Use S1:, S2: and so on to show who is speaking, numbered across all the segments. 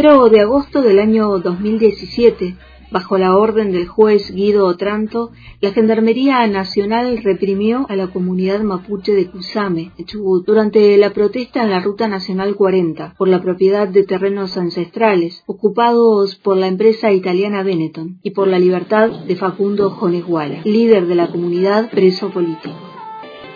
S1: primero de agosto del año 2017, Bajo la orden del juez Guido Otranto, la Gendarmería Nacional reprimió a la comunidad mapuche de Cusame, Chubut, durante la protesta en la Ruta Nacional 40 por la propiedad de terrenos ancestrales ocupados por la empresa italiana Benetton y por la libertad de Facundo Joneguala, líder de la comunidad preso político.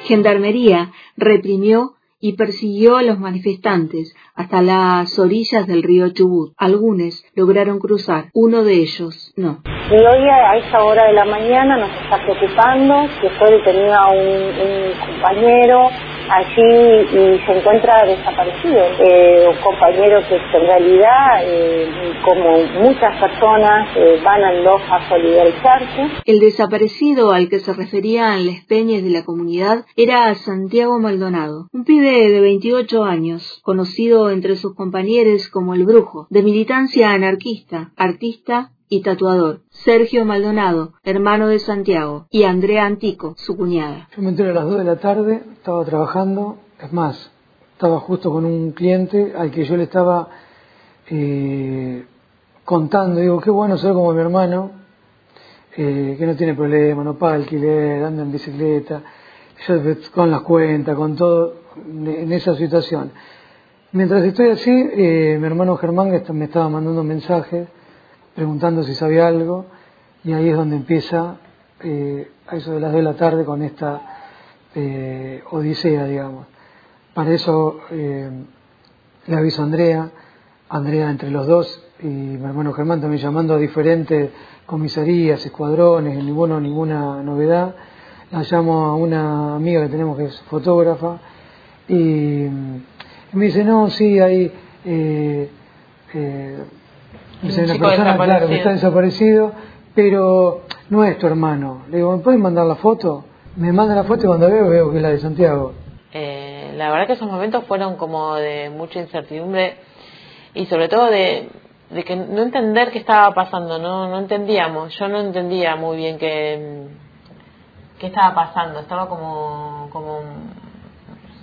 S1: Gendarmería reprimió y persiguió a los manifestantes hasta las orillas del río Chubut. Algunos lograron cruzar, uno de ellos no.
S2: Y hoy a esa hora de la mañana nos está preocupando que fue detenido un, un compañero allí y se encuentra desaparecido. Eh, un compañero que en realidad, eh, como muchas personas, eh, van a Loja a solidarizarse.
S1: El desaparecido al que se referían las peñas de la comunidad era Santiago Maldonado, un pibe de 28 años, conocido entre sus compañeros como el brujo, de militancia anarquista, artista y tatuador, Sergio Maldonado, hermano de Santiago, y Andrea Antico, su cuñada.
S3: Yo me enteré a las 2 de la tarde, estaba trabajando, es más, estaba justo con un cliente al que yo le estaba eh, contando, digo, qué bueno ser como mi hermano, eh, que no tiene problema, no paga alquiler, anda en bicicleta, yo con las cuentas, con todo, en esa situación. Mientras estoy así, eh, mi hermano Germán me estaba mandando mensajes preguntando si sabía algo y ahí es donde empieza eh, a eso de las de la tarde con esta eh, odisea, digamos. Para eso eh, le aviso a Andrea, Andrea entre los dos y mi hermano Germán también llamando a diferentes comisarías, escuadrones, ninguno, ninguna novedad. La llamo a una amiga que tenemos que es fotógrafa y, me dice, no, sí, hay... es una persona, claro, que está desaparecido, pero no es tu hermano. Le digo, ¿me puedes mandar la foto? Me manda la foto y cuando veo, veo que es la de Santiago.
S4: Eh, la verdad que esos momentos fueron como de mucha incertidumbre y sobre todo de, de que no entender qué estaba pasando, no, no entendíamos, yo no entendía muy bien qué, qué estaba pasando, estaba como, como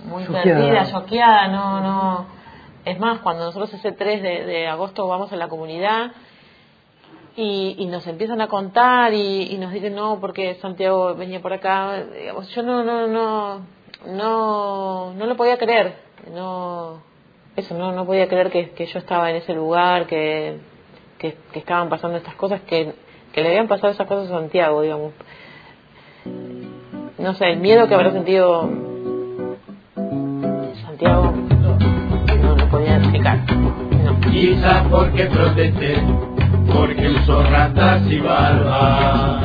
S4: muy perdida, choqueada, no, no es más, cuando nosotros ese 3 de, agosto vamos a la comunidad y, nos empiezan a contar y, nos dicen no, porque Santiago venía por acá, digamos, yo no, no, no, no, no lo podía creer, no, eso, no, no podía creer que, yo estaba en ese lugar, que, que, estaban pasando estas cosas, que, que le habían pasado esas cosas a Santiago, digamos. No sé, el miedo que habrá sentido Santiago
S5: Quizás porque protesté, porque usó ratas y barbas.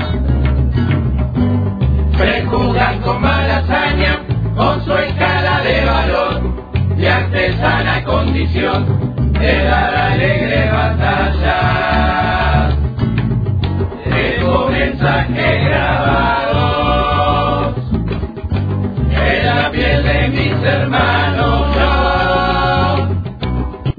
S5: Prejuzgan con mala hazaña, con su escala de valor y artesana condición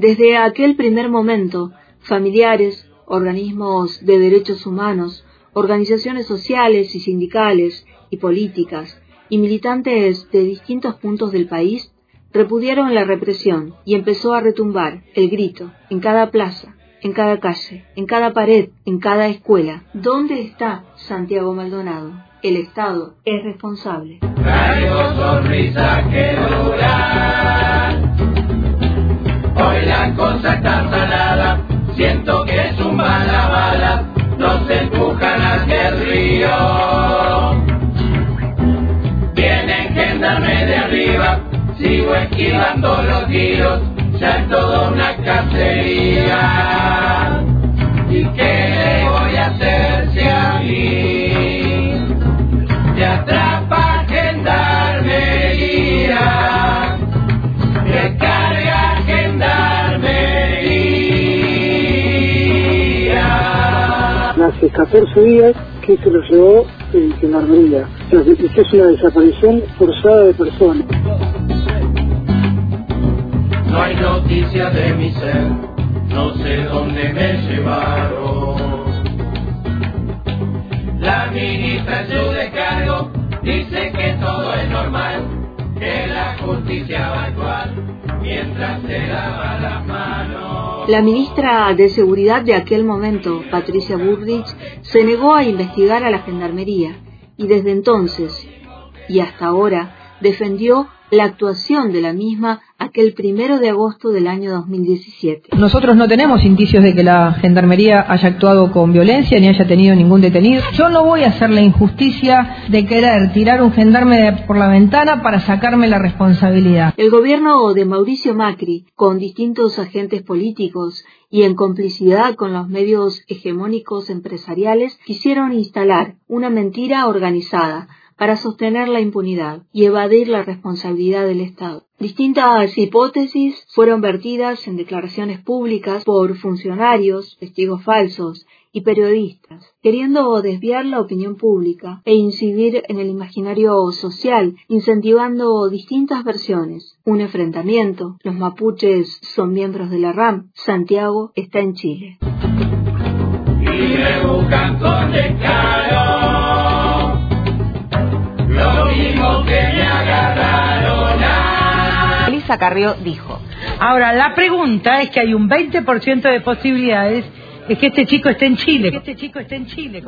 S1: Desde aquel primer momento, familiares, organismos de derechos humanos, organizaciones sociales y sindicales y políticas y militantes de distintos puntos del país repudiaron la represión y empezó a retumbar el grito en cada plaza, en cada calle, en cada pared, en cada escuela. ¿Dónde está Santiago Maldonado? El Estado es responsable.
S5: Hoy la cosa está salada, siento que es un mala bala, nos empujan hacia el río. Vienen gendarme de arriba, sigo esquivando los tiros, ya es toda una cacería. ¿Y qué le voy a hacer si a mí
S3: hace 14 días que se lo llevó en Gendarmería. O sea, que es una desaparición forzada de personas.
S5: No hay noticia de mi ser, no sé dónde me llevaron. La ministra en su descargo dice que todo es normal, que la justicia va a actuar mientras se lava las manos.
S1: La ministra de Seguridad de aquel momento, Patricia Burrich, se negó a investigar a la gendarmería y desde entonces y hasta ahora defendió la actuación de la misma aquel primero de agosto del año 2017.
S6: Nosotros no tenemos indicios de que la gendarmería haya actuado con violencia ni haya tenido ningún detenido. Yo no voy a hacer la injusticia de querer tirar un gendarme por la ventana para sacarme la responsabilidad.
S1: El gobierno de Mauricio Macri, con distintos agentes políticos y en complicidad con los medios hegemónicos empresariales, quisieron instalar una mentira organizada para sostener la impunidad y evadir la responsabilidad del Estado. Distintas hipótesis fueron vertidas en declaraciones públicas por funcionarios, testigos falsos y periodistas, queriendo desviar la opinión pública e incidir en el imaginario social, incentivando distintas versiones. Un enfrentamiento, los mapuches son miembros de la RAM, Santiago está en Chile.
S5: A...
S7: Elisa Carrió dijo,
S8: Ahora, la pregunta es que hay un 20% de posibilidades de que este chico esté en Chile. Que este chico esté en Chile.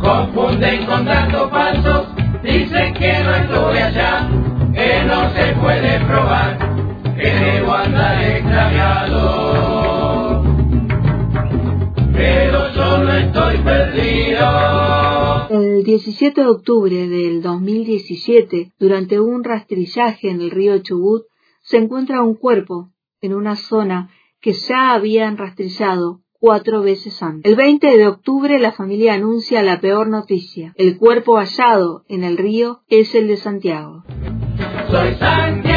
S5: Confunden con datos falsos, dicen que no estuve allá, que no se puede probar, que debo andar extraviado. Pero yo no estoy perdido.
S1: El 17 de octubre del 2017, durante un rastrillaje en el río Chubut, se encuentra un cuerpo en una zona que ya habían rastrillado cuatro veces antes. El 20 de octubre la familia anuncia la peor noticia. El cuerpo hallado en el río es el de Santiago.
S5: Soy Santiago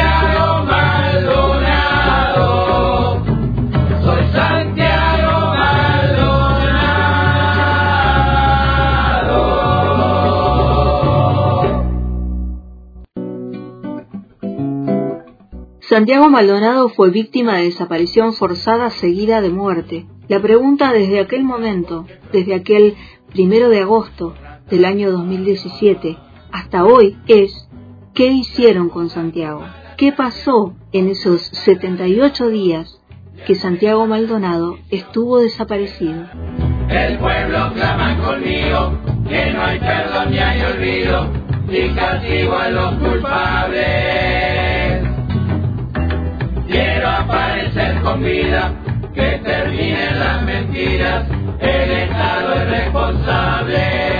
S5: Santiago Maldonado
S1: fue víctima de desaparición forzada seguida de muerte. La pregunta desde aquel momento, desde aquel primero de agosto del año 2017 hasta hoy es, ¿qué hicieron con Santiago? ¿Qué pasó en esos 78 días que Santiago Maldonado estuvo desaparecido?
S5: El pueblo clama conmigo que no hay perdón ni hay olvido, ni castigo a los culpables. Aparecer con vida, que terminen las mentiras, el Estado es responsable.